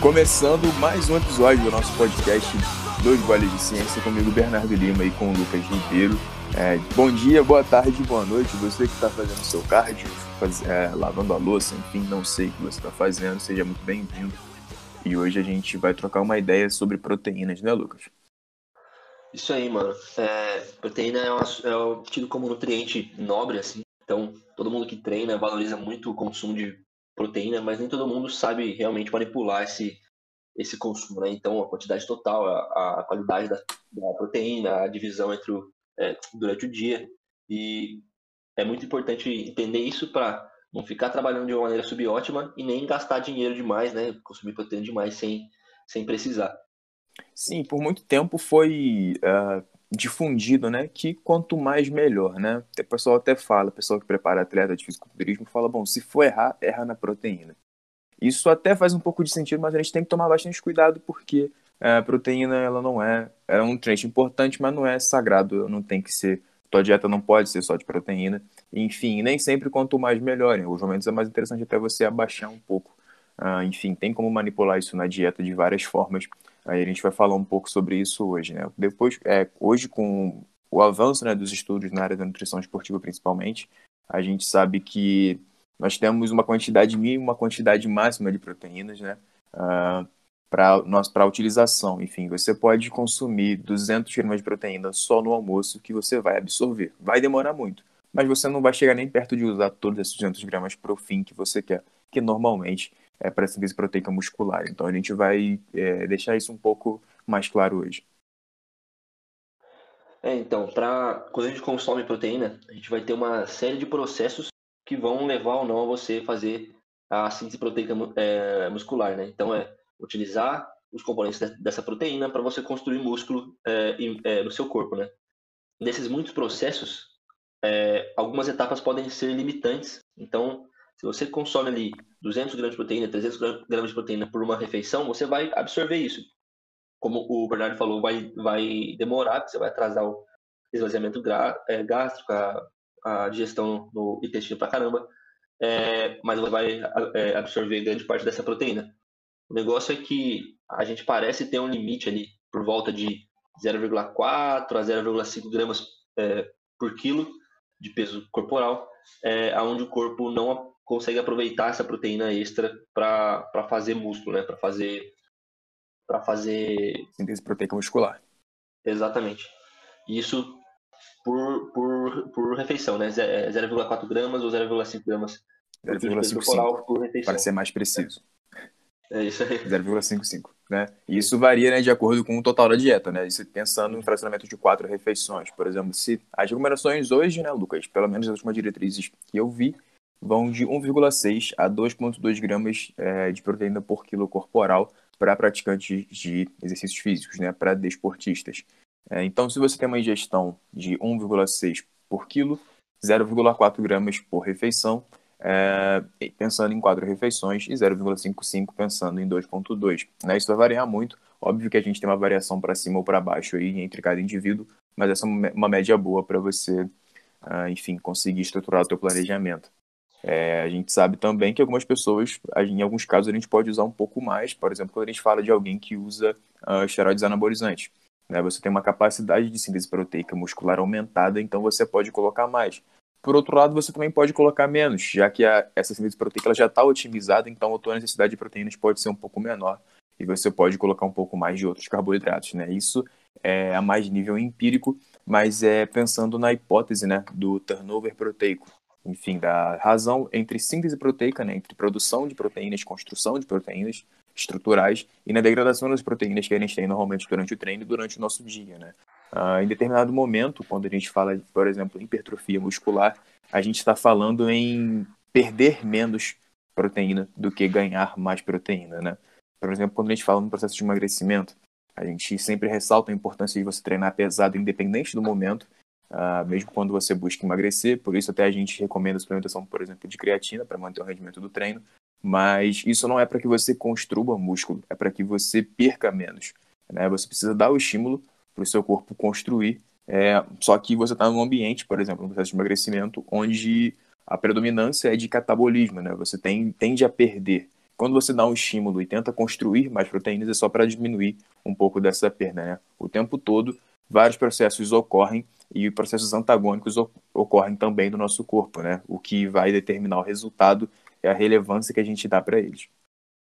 Começando mais um episódio do nosso podcast Dois Goles de Ciência, comigo Bernardo Lima e com o Lucas Ribeiro. É, bom dia, boa tarde, boa noite. Você que está fazendo seu cardio, faz, é, lavando a louça, enfim, não sei o que você está fazendo, seja muito bem-vindo. E hoje a gente vai trocar uma ideia sobre proteínas, né, Lucas? Isso aí, mano. É, proteína é, uma, é tido como nutriente nobre, assim. Então, todo mundo que treina valoriza muito o consumo de proteína, mas nem todo mundo sabe realmente manipular esse, esse consumo, né? Então, a quantidade total, a, a qualidade da, da, proteína, a divisão entre o, é, durante o dia. E é muito importante entender isso para não ficar trabalhando de uma maneira subótima e nem gastar dinheiro demais, né? Consumir proteína demais sem, sem precisar. Sim, por muito tempo foi uh, difundido, né, que quanto mais melhor, né? O pessoal até fala, o pessoal que prepara atleta de fisiculturismo fala, bom, se for errar, erra na proteína. Isso até faz um pouco de sentido, mas a gente tem que tomar bastante cuidado porque é, a proteína ela não é, é um nutriente importante, mas não é sagrado, não tem que ser, tua dieta não pode ser só de proteína. Enfim, nem sempre quanto mais melhor. Em alguns momentos é mais interessante até você abaixar um pouco. Uh, enfim, tem como manipular isso na dieta de várias formas. Aí a gente vai falar um pouco sobre isso hoje, né? Depois, é, hoje com o avanço né, dos estudos na área da nutrição esportiva, principalmente, a gente sabe que nós temos uma quantidade mínima, uma quantidade máxima de proteínas, né? Uh, para utilização. Enfim, você pode consumir 200 gramas de proteína só no almoço que você vai absorver. Vai demorar muito, mas você não vai chegar nem perto de usar todos esses 200 gramas para o fim que você quer, que normalmente é, para síntese proteica muscular. Então a gente vai é, deixar isso um pouco mais claro hoje. É, então, pra, quando a gente consome proteína, a gente vai ter uma série de processos que vão levar ou não a você fazer a síntese proteica é, muscular, né? Então é utilizar os componentes dessa proteína para você construir músculo é, é, no seu corpo, né? Nesses muitos processos, é, algumas etapas podem ser limitantes. Então, se você consome ali 200 gramas de proteína, 300 gramas de proteína por uma refeição, você vai absorver isso. Como o Bernardo falou, vai, vai demorar, você vai atrasar o esvaziamento é, gástrico, a, a digestão no intestino pra caramba, é, mas você vai é, absorver grande parte dessa proteína. O negócio é que a gente parece ter um limite ali por volta de 0,4 a 0,5 gramas é, por quilo de peso corporal, é, onde o corpo não consegue aproveitar essa proteína extra para fazer músculo, né? Para fazer para fazer síntese proteica muscular. Exatamente. Isso por, por, por refeição, né? 0,4 é, gramas ou 0,5 gramas 0,55 por refeição. Para ser mais preciso. É isso aí. 0,55, né? E isso varia, né, de acordo com o total da dieta, né? Isso pensando em fracionamento de quatro refeições, por exemplo, se as recomendações hoje, né, Lucas, pelo menos as últimas diretrizes que eu vi, vão de 1,6 a 2,2 gramas é, de proteína por quilo corporal para praticantes de exercícios físicos, né, para desportistas. É, então, se você tem uma ingestão de 1,6 por quilo, 0,4 gramas por refeição, é, pensando em quatro refeições, e 0,55 pensando em 2,2. Né, isso vai variar muito. Óbvio que a gente tem uma variação para cima ou para baixo aí entre cada indivíduo, mas essa é uma média boa para você, uh, enfim, conseguir estruturar o teu planejamento. É, a gente sabe também que algumas pessoas, em alguns casos, a gente pode usar um pouco mais, por exemplo, quando a gente fala de alguém que usa uh, esteroides anabolizantes. Né? Você tem uma capacidade de síntese proteica muscular aumentada, então você pode colocar mais. Por outro lado, você também pode colocar menos, já que a, essa síntese proteica já está otimizada, então a tua necessidade de proteínas pode ser um pouco menor e você pode colocar um pouco mais de outros carboidratos. Né? Isso é a mais nível empírico, mas é pensando na hipótese né, do turnover proteico enfim, da razão entre síntese proteica, né, entre produção de proteínas, construção de proteínas estruturais e na degradação das proteínas que a gente tem normalmente durante o treino e durante o nosso dia, né. Ah, em determinado momento, quando a gente fala, por exemplo, em hipertrofia muscular, a gente está falando em perder menos proteína do que ganhar mais proteína, né. Por exemplo, quando a gente fala no processo de emagrecimento, a gente sempre ressalta a importância de você treinar pesado independente do momento uh, mesmo quando você busca emagrecer. Por isso, até a gente recomenda a suplementação, por exemplo, de creatina para manter o rendimento do treino. Mas isso não é para que você construa músculo, é para que você perca menos. Né? Você precisa dar o estímulo para o seu corpo construir. É, só que você está num ambiente, por exemplo, no processo de emagrecimento, onde a predominância é de catabolismo, né? Você tem, tende a perder quando você dá um estímulo e tenta construir mais proteínas, é só para diminuir um pouco dessa perda, né? O tempo todo, vários processos ocorrem e processos antagônicos ocorrem também no nosso corpo, né? O que vai determinar o resultado é a relevância que a gente dá para eles.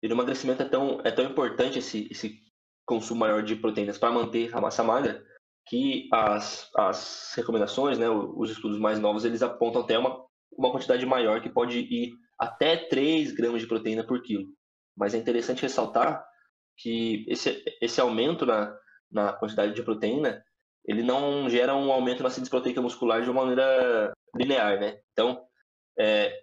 E no emagrecimento é tão, é tão importante esse, esse consumo maior de proteínas para manter a massa magra que as, as recomendações, né, os estudos mais novos, eles apontam até uma, uma quantidade maior que pode ir até 3 gramas de proteína por quilo. Mas é interessante ressaltar que esse, esse aumento na, na quantidade de proteína, ele não gera um aumento na síntese proteica muscular de uma maneira linear, né? Então, é,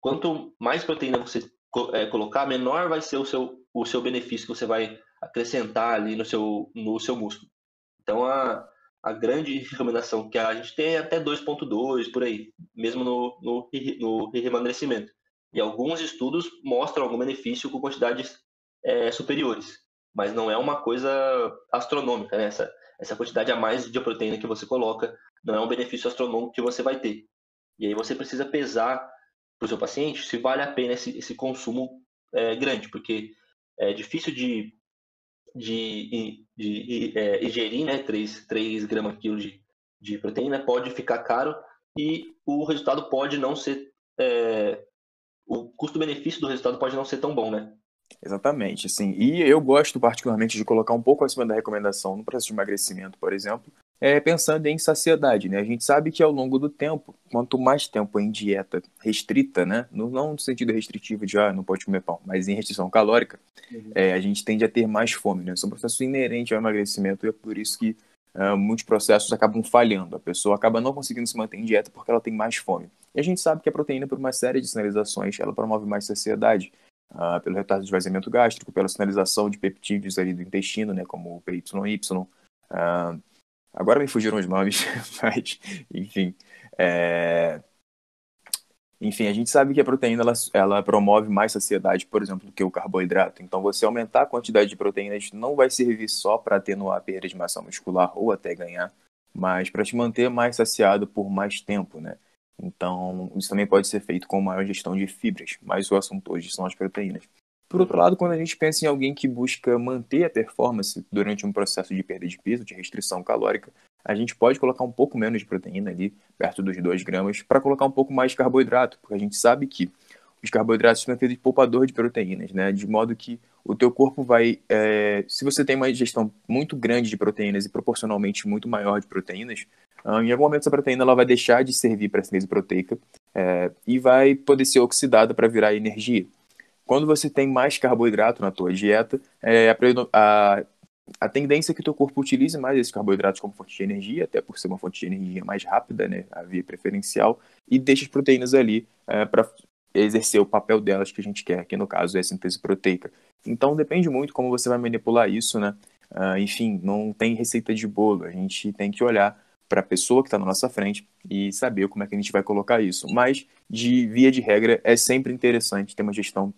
quanto mais proteína você é, colocar, menor vai ser o seu, o seu benefício que você vai acrescentar ali no seu, no seu músculo. Então, a, a grande recomendação que a gente tem é até 2.2 por aí, mesmo no, no, no. E alguns estudos mostram algum benefício com quantidades é, superiores, mas não é uma coisa astronômica, né? Essa, essa quantidade a mais de proteína que você coloca não é um benefício astronômico que você vai ter. E aí você precisa pesar para o seu paciente se vale a pena esse, esse consumo é, grande, porque é difícil de de, de, de é, ingerir né, 3, 3 gramas quilo de, de proteína pode ficar caro e o resultado pode não ser. É, o custo-benefício do resultado pode não ser tão bom, né? Exatamente, sim. E eu gosto particularmente de colocar um pouco acima da recomendação no processo de emagrecimento, por exemplo, é, pensando em saciedade, né? A gente sabe que ao longo do tempo, quanto mais tempo em dieta restrita, né? No, não no sentido restritivo de, ah, não pode comer pão, mas em restrição calórica, uhum. é, a gente tende a ter mais fome, né? Isso é um processo inerente ao emagrecimento e é por isso que uh, muitos processos acabam falhando. A pessoa acaba não conseguindo se manter em dieta porque ela tem mais fome. E a gente sabe que a proteína, por uma série de sinalizações, ela promove mais saciedade. Uh, pelo retardo de esvaziamento gástrico, pela sinalização de peptídeos ali do intestino, né, como o PYY, uh, Agora me fugiram os nomes, mas, enfim. É... Enfim, a gente sabe que a proteína ela, ela, promove mais saciedade, por exemplo, do que o carboidrato. Então, você aumentar a quantidade de proteínas não vai servir só para atenuar a perda de massa muscular ou até ganhar, mas para te manter mais saciado por mais tempo, né? Então, isso também pode ser feito com maior gestão de fibras, mas o assunto hoje são as proteínas. Por outro lado, quando a gente pensa em alguém que busca manter a performance durante um processo de perda de peso, de restrição calórica, a gente pode colocar um pouco menos de proteína ali, perto dos 2 gramas, para colocar um pouco mais de carboidrato, porque a gente sabe que os carboidratos são de poupador de proteínas, né? De modo que o teu corpo vai, é, se você tem uma ingestão muito grande de proteínas e proporcionalmente muito maior de proteínas, em algum momento essa proteína ela vai deixar de servir para a síntese proteica é, e vai poder ser oxidada para virar energia. Quando você tem mais carboidrato na tua dieta, é, a, a, tendência é que teu corpo utilize mais esses carboidratos como fonte de energia, até por ser uma fonte de energia mais rápida, né, a via preferencial, e deixa as proteínas ali é, para exercer o papel delas que a gente quer, que no caso é a síntese proteica. Então depende muito como você vai manipular isso, né? Uh, enfim, não tem receita de bolo, a gente tem que olhar para a pessoa que está na nossa frente e saber como é que a gente vai colocar isso. Mas, de via de regra, é sempre interessante ter uma gestão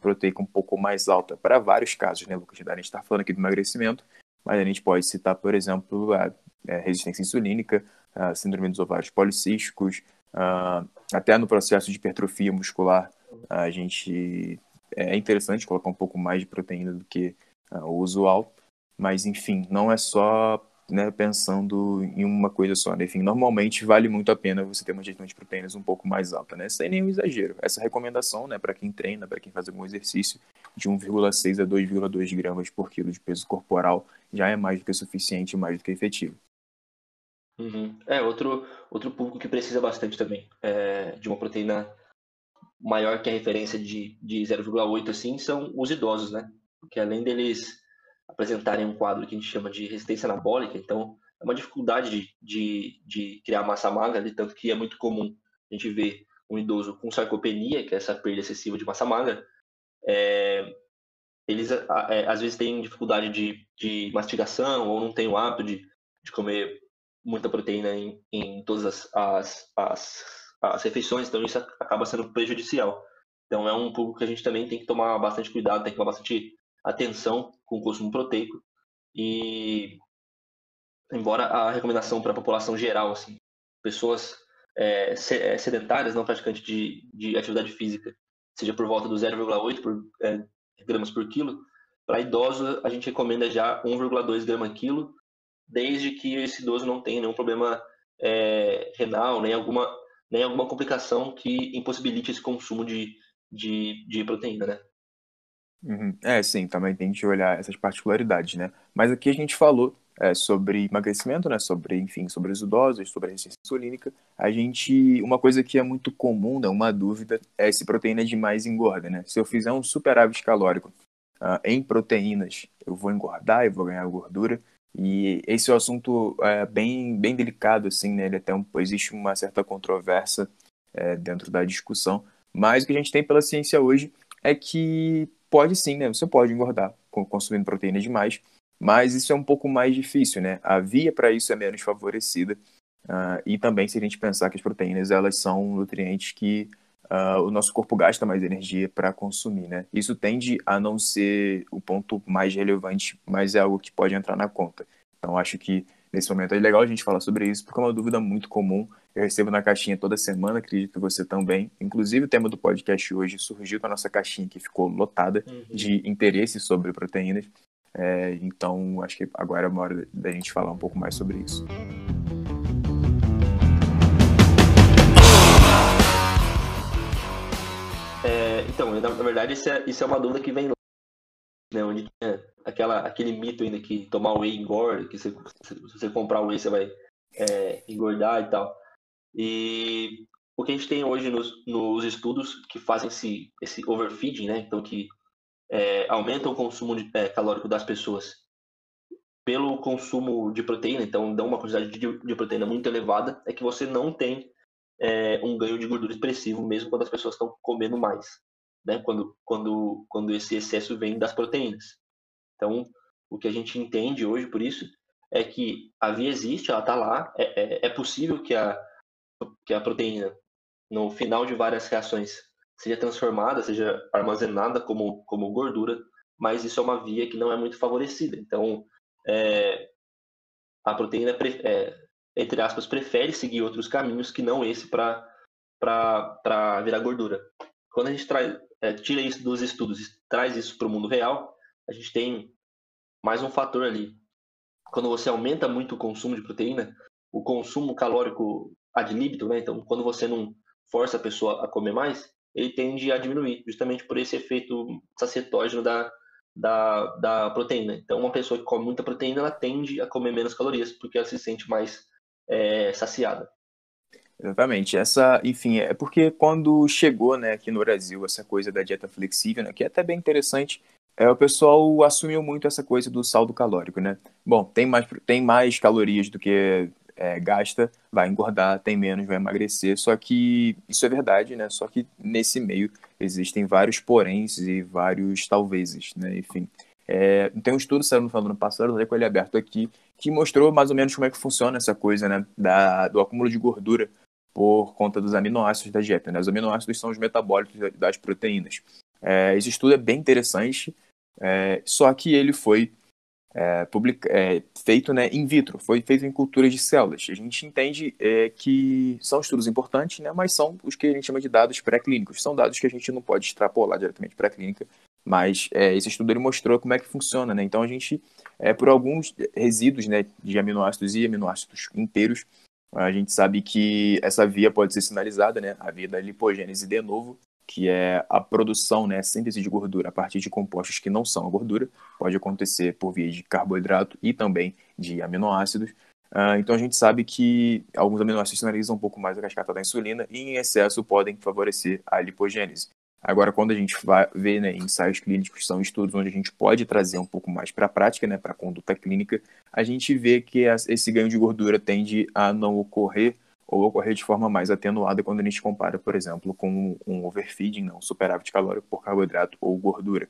proteica um pouco mais alta para vários casos, né, Lucas? A gente está falando aqui do emagrecimento, mas a gente pode citar, por exemplo, a, é, resistência insulínica, a síndrome dos ovários policísticos, até no processo de hipertrofia muscular, a gente é interessante colocar um pouco mais de proteína do que o usual, mas enfim, não é só né, pensando em uma coisa só. Né? Enfim, normalmente vale muito a pena você ter uma ingestão de proteínas um pouco mais alta, né? Sem nenhum exagero. Essa recomendação, né, para quem treina, para quem faz algum exercício, de 1,6 a 2,2 gramas por quilo de peso corporal já é mais do que suficiente, mais do que efetivo. Uhum. É, outro, outro público que precisa bastante também é, de uma proteína maior que a referência de, de 0,8 assim, são os idosos, né? Porque além deles apresentarem um quadro que a gente chama de resistência anabólica, então é uma dificuldade de, de, de criar massa magra, de tanto que é muito comum a gente ver um idoso com sarcopenia, que é essa perda excessiva de massa magra, é, eles é, às vezes têm dificuldade de, de mastigação ou não têm o hábito de, de comer muita proteína em, em todas as, as, as, as refeições, então isso acaba sendo prejudicial. Então é um público que a gente também tem que tomar bastante cuidado, tem que tomar bastante atenção com consumo proteico e embora a recomendação para a população geral, assim, pessoas é, é, sedentárias, não praticantes de, de atividade física, seja por volta do 0,8 por, é, gramas por quilo. Para idoso, a gente recomenda já 1,2 grama quilo, desde que esse idoso não tenha nenhum problema é, renal, nem alguma, nem alguma complicação que impossibilite esse consumo de, de, de proteína, né? Uhum. É, sim, também tem que olhar essas particularidades, né? Mas aqui a gente falou é, sobre emagrecimento, né? Sobre, enfim, sobre os idosos, sobre a resistência insulínica. A gente, uma coisa que é muito comum, né, uma dúvida, é se proteína demais engorda, né? Se eu fizer um superávit calórico uh, em proteínas, eu vou engordar, eu vou ganhar gordura. E esse é um assunto é, bem, bem delicado, assim, né? Ele até um, existe uma certa controvérsia é, dentro da discussão. Mas o que a gente tem pela ciência hoje é que pode sim, né? Você pode engordar consumindo proteína demais, mas isso é um pouco mais difícil, né? A via para isso é menos favorecida. Uh, e também se a gente pensar que as proteínas elas são nutrientes que uh, o nosso corpo gasta mais energia para consumir, né? Isso tende a não ser o ponto mais relevante, mas é algo que pode entrar na conta. Então acho que nesse momento é legal a gente falar sobre isso, porque é uma dúvida muito comum. Eu recebo na caixinha toda semana, acredito que você também. Inclusive, o tema do podcast hoje surgiu com a nossa caixinha que ficou lotada uhum. de interesse sobre proteínas. É, então, acho que agora é uma hora da gente falar um pouco mais sobre isso. É, então, na, verdade, isso é, isso é uma dúvida que vem lá, né, onde tinha aquela, aquele mito ainda que tomar whey engorda, que se, se você comprar whey você vai é, engordar e tal. E o que a gente tem hoje nos, nos estudos que fazem esse, esse overfeeding, né, então que é, aumentam o consumo de, é, calórico das pessoas pelo consumo de proteína, então dão uma quantidade de, de proteína muito elevada, é que você não tem é, um ganho de gordura expressivo, mesmo quando as pessoas estão comendo mais, né? Quando, quando, quando esse excesso vem das proteínas. Então, o que a gente entende hoje por isso é que a via existe, ela está lá, é, é, é, possível que a, que a proteína, no final de várias reações, seja transformada, seja armazenada como, como gordura, mas isso é uma via que não é muito favorecida. Então, é, a proteína é, entre aspas, prefere seguir outros caminhos que não esse para virar gordura. Quando a gente traz, é, tira isso dos estudos e traz isso para o mundo real, a gente tem mais um fator ali. Quando você aumenta muito o consumo de proteína, o consumo calórico ad libitum, né? Então, quando você não força a pessoa a comer mais, ele tende a diminuir, justamente por esse efeito sacetógeno da, da, da proteína. Então, uma pessoa que come muita proteína, ela tende a comer menos calorias, porque ela se sente mais é, saciada. Exatamente. Essa, enfim, é porque quando chegou, né, aqui no Brasil essa coisa da dieta flexível, né, que é até bem interessante, é, o pessoal assumiu muito essa coisa do saldo calórico, né? Bom, tem mais, tem mais calorias do que é, gasta, vai engordar, tem menos, vai emagrecer. Só que isso é verdade, né? Só que nesse meio existem vários poréns e vários talvezes, né? Enfim. É, tem um estudo saiu no final do ano passado, eu com ele aberto aqui, que mostrou mais ou menos como é que funciona essa coisa, né, da, do acúmulo de gordura por conta dos aminoácidos da dieta. Né? Os aminoácidos são os metabólitos das proteínas. É, esse estudo é bem interessante, é, só que ele foi é, publica, é, feito né, in vitro, foi feito em culturas de células. A gente entende é, que são estudos importantes, né, mas são os que a gente chama de dados pré-clínicos. São dados que a gente não pode extrapolar diretamente para a clínica, mas é, esse estudo ele mostrou como é que funciona. Né? Então a gente é, por alguns resíduos né, de aminoácidos e aminoácidos inteiros, a gente sabe que essa via pode ser sinalizada, né, a via da lipogênese de novo, que é a produção, né, síntese de gordura a partir de compostos que não são a gordura, pode acontecer por via de carboidrato e também de aminoácidos. Uh, então a gente sabe que alguns aminoácidos sinalizam um pouco mais a cascata da insulina e em excesso podem favorecer a lipogênese. Agora, quando a gente vai ver né, ensaios clínicos, são estudos onde a gente pode trazer um pouco mais para a prática, né, para a conduta clínica, a gente vê que esse ganho de gordura tende a não ocorrer ou ocorrer de forma mais atenuada quando a gente compara, por exemplo, com um overfeeding, não, superávit calórico por carboidrato ou gordura.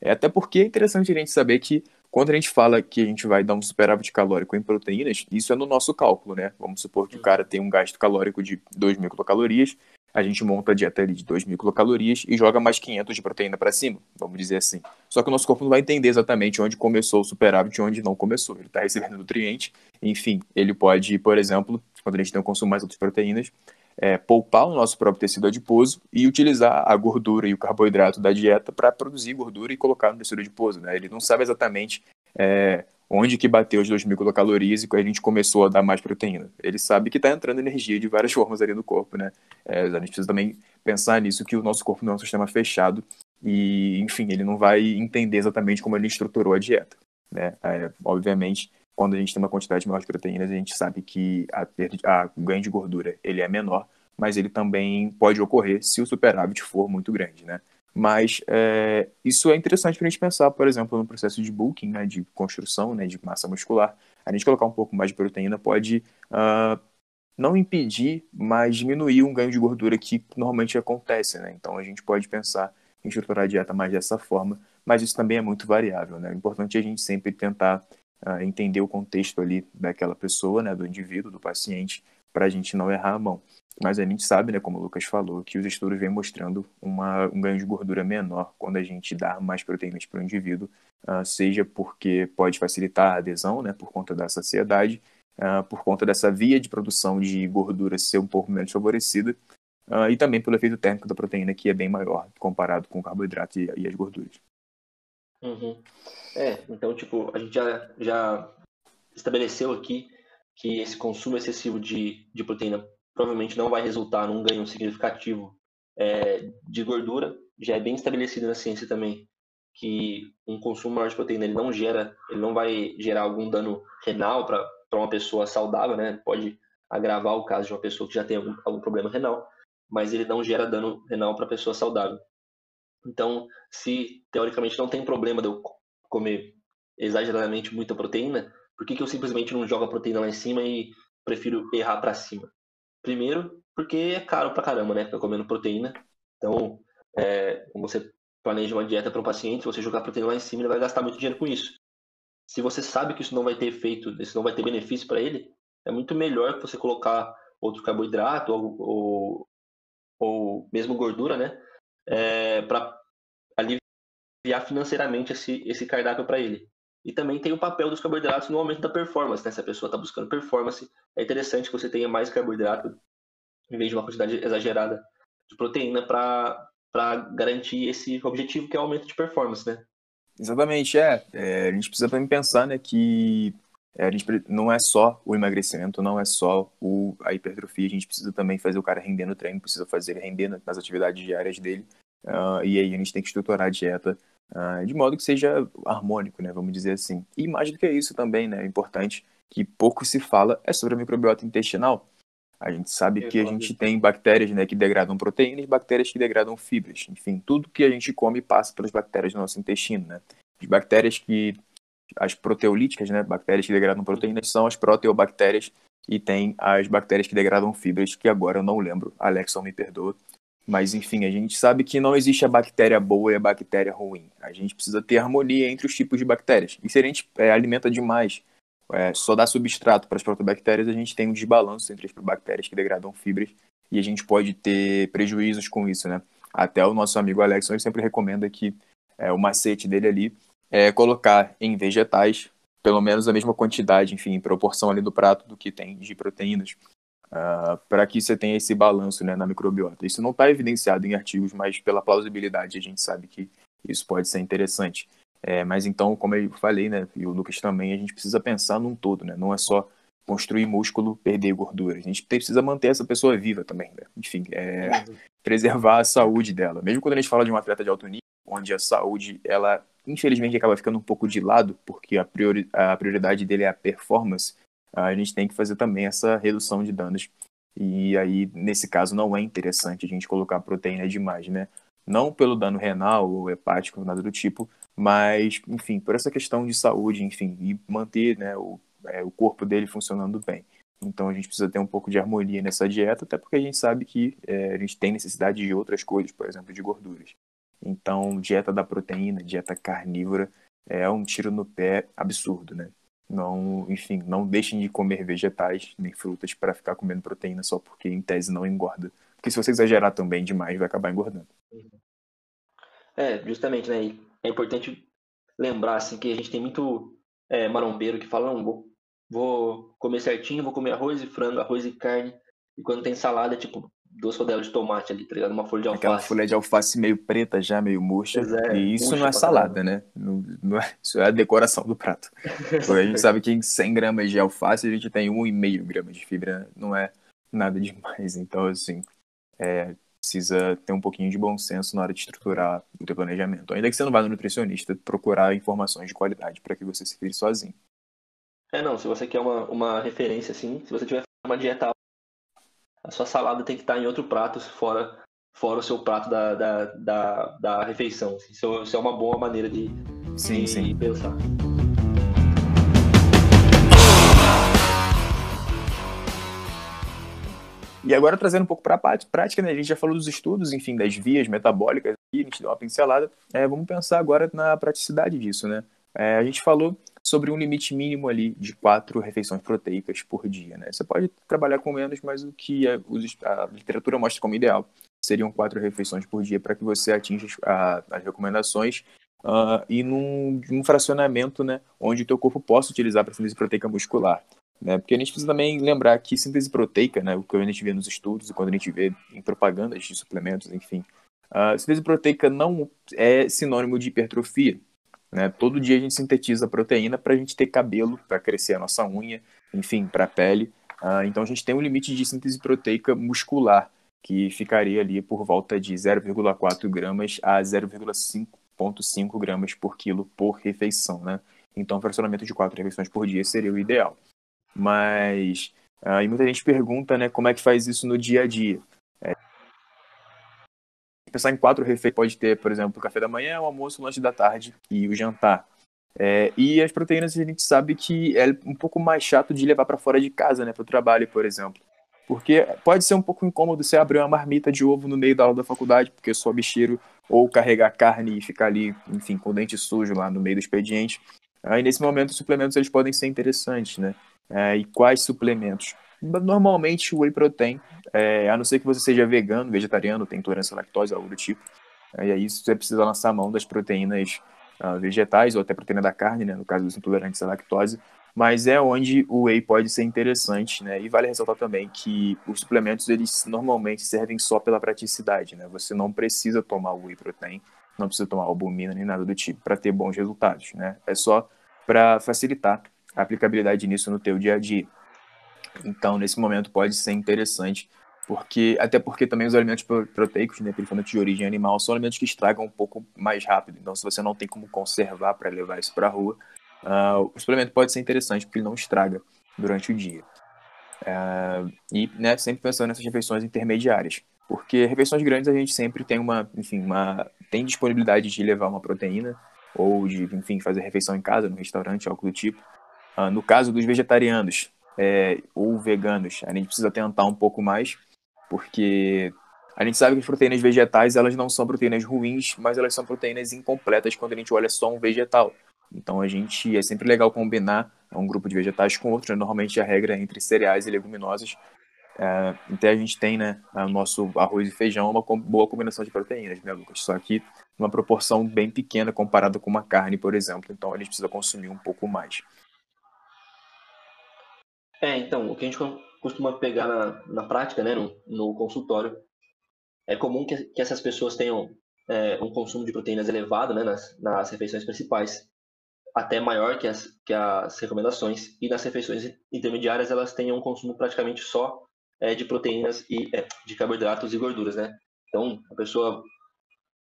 É até porque é interessante a gente saber que quando a gente fala que a gente vai dar um superávit calórico em proteínas, isso é no nosso cálculo, né? Vamos supor que o cara tem um gasto calórico de 2.000 quilocalorias a gente monta a dieta ali de 2.000 quilocalorias e joga mais 500 de proteína para cima, vamos dizer assim. Só que o nosso corpo não vai entender exatamente onde começou o superávit e onde não começou. Ele está recebendo nutriente, enfim, ele pode, por exemplo, quando a gente um consumo mais de proteínas, é, poupar o nosso próprio tecido adiposo e utilizar a gordura e o carboidrato da dieta para produzir gordura e colocar no tecido adiposo. Né? Ele não sabe exatamente é, onde que bateu as 2.000 quilocalorias e a gente começou a dar mais proteína. Ele sabe que está entrando energia de várias formas ali no corpo. Né? É, a gente precisa também pensar nisso, que o nosso corpo não é um sistema fechado e, enfim, ele não vai entender exatamente como ele estruturou a dieta. Né? É, obviamente, quando a gente tem uma quantidade maior de proteínas, a gente sabe que a, a, o ganho de gordura ele é menor, mas ele também pode ocorrer se o superávit for muito grande, né? Mas é, isso é interessante para a gente pensar, por exemplo, no processo de bulking, né, de construção né, de massa muscular. A gente colocar um pouco mais de proteína pode uh, não impedir, mas diminuir um ganho de gordura que normalmente acontece. Né? Então a gente pode pensar em estruturar a dieta mais dessa forma, mas isso também é muito variável. Né? O importante é a gente sempre tentar uh, entender o contexto ali daquela pessoa, né, do indivíduo, do paciente, para a gente não errar a mão. Mas a gente sabe, né, como o Lucas falou, que os estudos vêm mostrando uma, um ganho de gordura menor quando a gente dá mais proteínas para o indivíduo, uh, seja porque pode facilitar a adesão, né, por conta da saciedade, uh, por conta dessa via de produção de gordura ser um pouco menos favorecida, uh, e também pelo efeito térmico da proteína, que é bem maior comparado com o carboidrato e, e as gorduras. Uhum. É, então, tipo, a gente já, já estabeleceu aqui que esse consumo excessivo de, de proteína provavelmente não vai resultar num ganho significativo é, de gordura. Já é bem estabelecido na ciência também que um consumo maior de proteína ele não gera, ele não vai gerar algum dano renal para uma pessoa saudável, né? Pode agravar o caso de uma pessoa que já tem algum, algum problema renal, mas ele não gera dano renal para a pessoa saudável. Então, se teoricamente não tem problema de eu comer exageradamente muita proteína, por que, que eu simplesmente não jogo a proteína lá em cima e prefiro errar para cima? Primeiro, porque é caro pra caramba, né? Ficar comendo proteína. Então, é, você planeja uma dieta para um paciente, se você jogar proteína lá em cima, ele vai gastar muito dinheiro com isso. Se você sabe que isso não vai ter efeito, isso não vai ter benefício para ele, é muito melhor você colocar outro carboidrato ou, ou, ou mesmo gordura, né? É, para aliviar financeiramente esse, esse cardápio para ele. E também tem o papel dos carboidratos no aumento da performance, né? Se a pessoa está buscando performance, é interessante que você tenha mais carboidrato em vez de uma quantidade exagerada de proteína para garantir esse objetivo que é o aumento de performance, né? Exatamente, é. é a gente precisa também pensar né, que a gente não é só o emagrecimento, não é só o, a hipertrofia, a gente precisa também fazer o cara render no treino, precisa fazer ele render nas atividades diárias dele. Uh, e aí a gente tem que estruturar a dieta uh, de modo que seja harmônico, né, vamos dizer assim. E mais do que isso também, né, é importante que pouco se fala é sobre a microbiota intestinal. A gente sabe que a gente tem bactérias né, que degradam proteínas, bactérias que degradam fibras. Enfim, tudo que a gente come passa pelas bactérias do nosso intestino. Né? As bactérias que. As proteolíticas, né, bactérias que degradam proteínas, são as proteobactérias. E tem as bactérias que degradam fibras, que agora eu não lembro. Alexson me perdoa. Mas, enfim, a gente sabe que não existe a bactéria boa e a bactéria ruim. A gente precisa ter harmonia entre os tipos de bactérias. E se a gente é, alimenta demais, é, só dá substrato para as protobactérias, a gente tem um desbalanço entre as bactérias que degradam fibras e a gente pode ter prejuízos com isso, né? Até o nosso amigo Alex ele sempre recomenda que é, o macete dele ali é colocar em vegetais pelo menos a mesma quantidade, enfim, em proporção ali do prato do que tem de proteínas uh, ah, para que você tenha esse balanço né, na microbiota. Isso não está evidenciado em artigos, mas pela plausibilidade a gente sabe que isso pode ser interessante. É, mas então, como eu falei, né, e o Lucas também, a gente precisa pensar num todo, né? Não é só construir músculo, perder gordura. A gente precisa manter essa pessoa viva também, né? Enfim, é, uhum. preservar a saúde dela. Mesmo quando a gente fala de um atleta de alto nível, onde a saúde, ela infelizmente acaba ficando um pouco de lado, porque a, priori a prioridade dele é a performance, a gente tem que fazer também essa redução de danos. E aí, nesse caso, não é interessante a gente colocar proteína demais, né? Não pelo dano renal ou hepático, nada do tipo, mas, enfim, por essa questão de saúde, enfim, e manter né, o, é, o corpo dele funcionando bem. Então a gente precisa ter um pouco de harmonia nessa dieta, até porque a gente sabe que é, a gente tem necessidade de outras coisas, por exemplo, de gorduras. Então, dieta da proteína, dieta carnívora, é um tiro no pé absurdo, né? Não, enfim, não deixem de comer vegetais nem frutas para ficar comendo proteína só porque em tese não engorda. Porque se você exagerar também demais, vai acabar engordando. É, justamente, né? É importante lembrar assim que a gente tem muito é, marombeiro que fala, não, vou, vou comer certinho, vou comer arroz e frango, arroz e carne E quando tem salada, tipo duas rodelas de tomate ali, tá ligado? Uma folha de alface. Aquela folha de alface meio preta já, meio murcha. É, e isso não é salada, né? Não, não é, isso é a decoração do prato. Porque a gente sabe que em 100 gramas de alface a gente tem 1,5 gramas de fibra. Não é nada demais. Então, assim, é, precisa ter um pouquinho de bom senso na hora de estruturar o teu planejamento. Ainda que você não vá no nutricionista, procurar informações de qualidade para que você se vire sozinho. É, não, se você quer uma, uma referência, assim, se você tiver uma dieta a sua salada tem que estar em outro prato, fora, fora o seu prato da, da, da, da refeição. Isso, isso é uma boa maneira de, sim, de sim. pensar. E agora trazendo um pouco para a prática, né? a gente já falou dos estudos, enfim, das vias metabólicas, aqui, a gente deu uma pincelada. É, vamos pensar agora na praticidade disso, né? É, a gente falou sobre um limite mínimo ali de quatro refeições proteicas por dia. Né? Você pode trabalhar com menos, mas o que a, a literatura mostra como ideal seriam quatro refeições por dia para que você atinja a, as recomendações uh, e num, num, fracionamento né, onde o teu corpo possa utilizar para síntese proteica muscular. Né? Porque a gente precisa também lembrar que síntese proteica, né, o que a gente vê nos estudos e quando a gente vê em propagandas de suplementos, enfim, a síntese proteica não é sinônimo de hipertrofia. Né? Todo dia a gente sintetiza proteína para a gente ter cabelo, para crescer a nossa unha, enfim, para a pele. Uh, então a gente tem um limite de síntese proteica muscular, que ficaria ali por volta de 0,4 gramas a 0,5,5 gramas por quilo por refeição. Né? Então, fracionamento de quatro refeições por dia seria o ideal. Mas uh, muita gente pergunta né, como é que faz isso no dia a dia. Pensar em quatro refeições, pode ter, por exemplo, o café da manhã, o almoço, o lanche da tarde e o jantar. É, e as proteínas a gente sabe que é um pouco mais chato de levar para fora de casa, né, para o trabalho, por exemplo. Porque pode ser um pouco incômodo você abrir uma marmita de ovo no meio da aula da faculdade, porque sobe cheiro, ou carregar carne e ficar ali, enfim, com o dente sujo lá no meio do expediente. Aí nesse momento os suplementos eles podem ser interessantes, né? É, e quais suplementos? Normalmente o whey protein, é, a não ser que você seja vegano, vegetariano, tem intolerância à lactose, algo do tipo, e aí você precisa lançar a mão das proteínas uh, vegetais ou até proteína da carne, né, no caso dos intolerantes à lactose, mas é onde o whey pode ser interessante, né? E vale ressaltar também que os suplementos eles normalmente servem só pela praticidade, né? Você não precisa tomar whey protein, não precisa tomar albumina nem nada do tipo para ter bons resultados, né? É só para facilitar a aplicabilidade nisso no teu dia a dia. Então, nesse momento pode ser interessante, porque até porque também os alimentos proteicos, né, principalmente de origem animal, são alimentos que estragam um pouco mais rápido. Então, se você não tem como conservar para levar isso para a rua, uh, o suplemento pode ser interessante porque ele não estraga durante o dia. Uh, e né, sempre pensando nessas refeições intermediárias, porque refeições grandes a gente sempre tem uma, enfim, uma tem disponibilidade de levar uma proteína ou de, enfim, fazer refeição em casa, no restaurante, algo do tipo. Uh, no caso dos vegetarianos, é, ou veganos, a gente precisa tentar um pouco mais, porque a gente sabe que as proteínas vegetais elas não são proteínas ruins, mas elas são proteínas incompletas quando a gente olha só um vegetal. Então a gente é sempre legal combinar um grupo de vegetais com outro. Né? Normalmente a regra é entre cereais e leguminosas. É, então a gente tem, né, o nosso arroz e feijão uma boa combinação de proteínas, né, Lucas? Só que uma proporção bem pequena comparada com uma carne, por exemplo. Então a gente precisa consumir um pouco mais. É, então, o que a gente costuma pegar na, na prática, né, no, no consultório, é comum que, que essas pessoas tenham é, um consumo de proteínas elevado né, nas, nas refeições principais, até maior que as, que as recomendações, e nas refeições intermediárias elas tenham um consumo praticamente só é, de proteínas e é, de carboidratos e gorduras, né? Então, a pessoa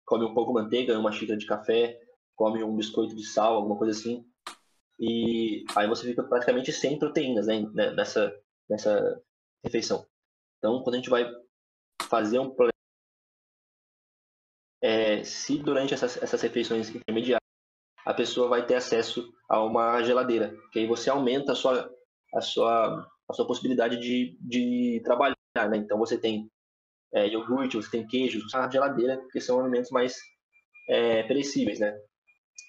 come um pouco de manteiga, uma xícara de café, come um biscoito de sal, alguma coisa assim, e aí você fica praticamente sem proteínas né, né, nessa, nessa refeição. Então, quando a gente vai fazer um é, se durante essas, essas refeições intermediárias a pessoa vai ter acesso a uma geladeira, que aí você aumenta a sua, a sua, a sua possibilidade de, de trabalhar. Né? Então, você tem é, iogurte, você tem queijo, a geladeira, porque são alimentos mais é, perecíveis. Né?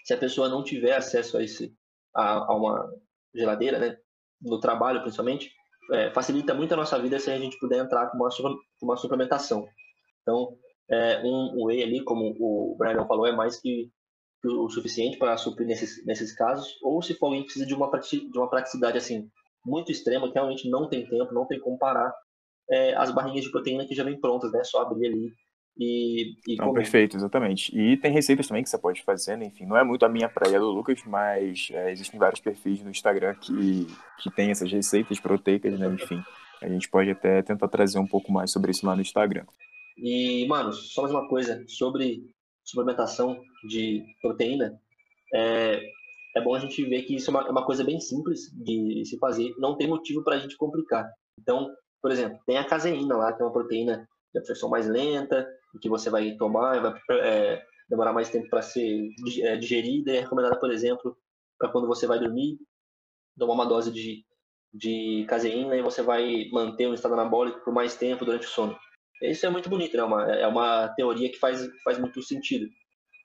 Se a pessoa não tiver acesso a esse, a, a uma geladeira, né? No trabalho, principalmente, é, facilita muito a nossa vida se a gente puder entrar com uma, com uma suplementação. Então, é, um, whey ali, como o Brian falou, é mais que, que o suficiente para suprir nesses, nesses casos. Ou se for alguém que precisa de uma, de uma praticidade assim muito extrema, que realmente não tem tempo, não tem como parar, é, as barrinhas de proteína que já vem prontas, né? Só abrir ali e, e Não, perfeito, exatamente. E tem receitas também que você pode fazer, né? Enfim, não é muito a minha praia do Lucas, mas é, existem vários perfis no Instagram que, que tem essas receitas proteicas, né? Enfim, a gente pode até tentar trazer um pouco mais sobre isso lá no Instagram. E, mano, só mais uma coisa sobre suplementação de proteína. É, é bom a gente ver que isso é uma, é uma coisa bem simples de se fazer, não tem motivo para a gente complicar. Então, por exemplo, tem a caseína lá, que é uma proteína de absorção mais lenta, que você vai tomar, vai é, demorar mais tempo para ser é, digerida, é recomendada, por exemplo, para quando você vai dormir, tomar uma dose de, de caseína e você vai manter um estado anabólico por mais tempo durante o sono. Isso é muito bonito, né? Uma, é uma teoria que faz, faz muito sentido.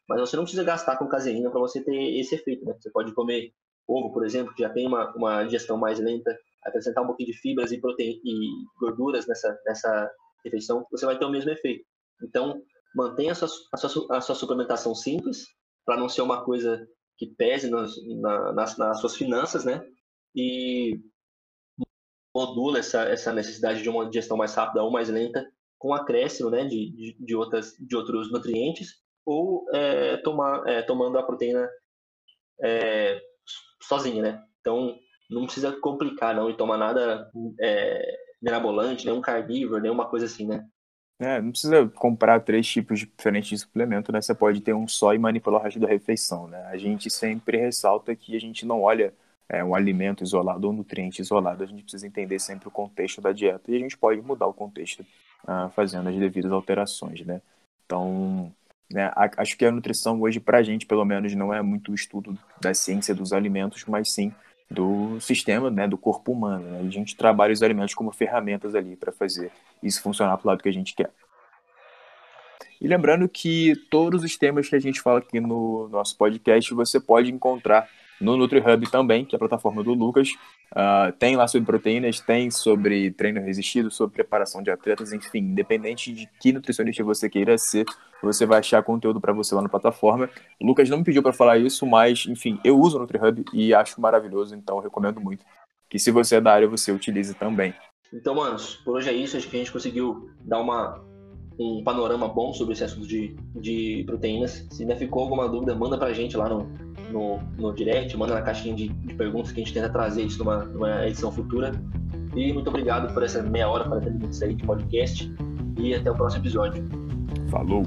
Mas você não precisa gastar com caseína para você ter esse efeito, né? Você pode comer ovo, por exemplo, que já tem uma, uma digestão mais lenta, acrescentar um pouquinho de fibras e, e gorduras nessa, nessa refeição, você vai ter o mesmo efeito. Então, mantenha a sua, a sua, a sua suplementação simples, para não ser uma coisa que pese nas, na, nas, nas suas finanças, né? E modula essa, essa necessidade de uma digestão mais rápida ou mais lenta com acréscimo né, de, de, de, outras, de outros nutrientes ou é, tomar, é, tomando a proteína é, sozinha, né? Então, não precisa complicar não e tomar nada é, mirabolante, nenhum carnívoro, nenhuma coisa assim, né? É, não precisa comprar três tipos diferentes de suplemento, né? Você pode ter um só e manipular o resto da refeição, né? A gente sempre ressalta que a gente não olha é, um alimento isolado ou um nutriente isolado, a gente precisa entender sempre o contexto da dieta e a gente pode mudar o contexto uh, fazendo as devidas alterações, né? Então, né, acho que a nutrição hoje, para a gente, pelo menos, não é muito o estudo da ciência dos alimentos, mas sim do sistema, né, do corpo humano. Né? A gente trabalha os alimentos como ferramentas ali para fazer isso funcionar para o lado que a gente quer. E lembrando que todos os temas que a gente fala aqui no nosso podcast você pode encontrar no NutriHub também, que é a plataforma do Lucas. Uh, tem lá sobre proteínas, tem sobre treino resistido, sobre preparação de atletas, enfim, independente de que nutricionista você queira ser, você vai achar conteúdo para você lá na plataforma. O Lucas não me pediu para falar isso, mas, enfim, eu uso o NutriHub e acho maravilhoso, então recomendo muito que se você é da área, você utilize também. Então, manos, por hoje é isso. Acho que a gente conseguiu dar uma, um panorama bom sobre esse assunto de, de proteínas. Se ainda ficou alguma dúvida, manda pra gente lá no, no, no direct, manda na caixinha de, de perguntas que a gente tenta trazer isso numa, numa edição futura. E muito obrigado por essa meia hora, 40 minutos aí de podcast. E até o próximo episódio. Falou!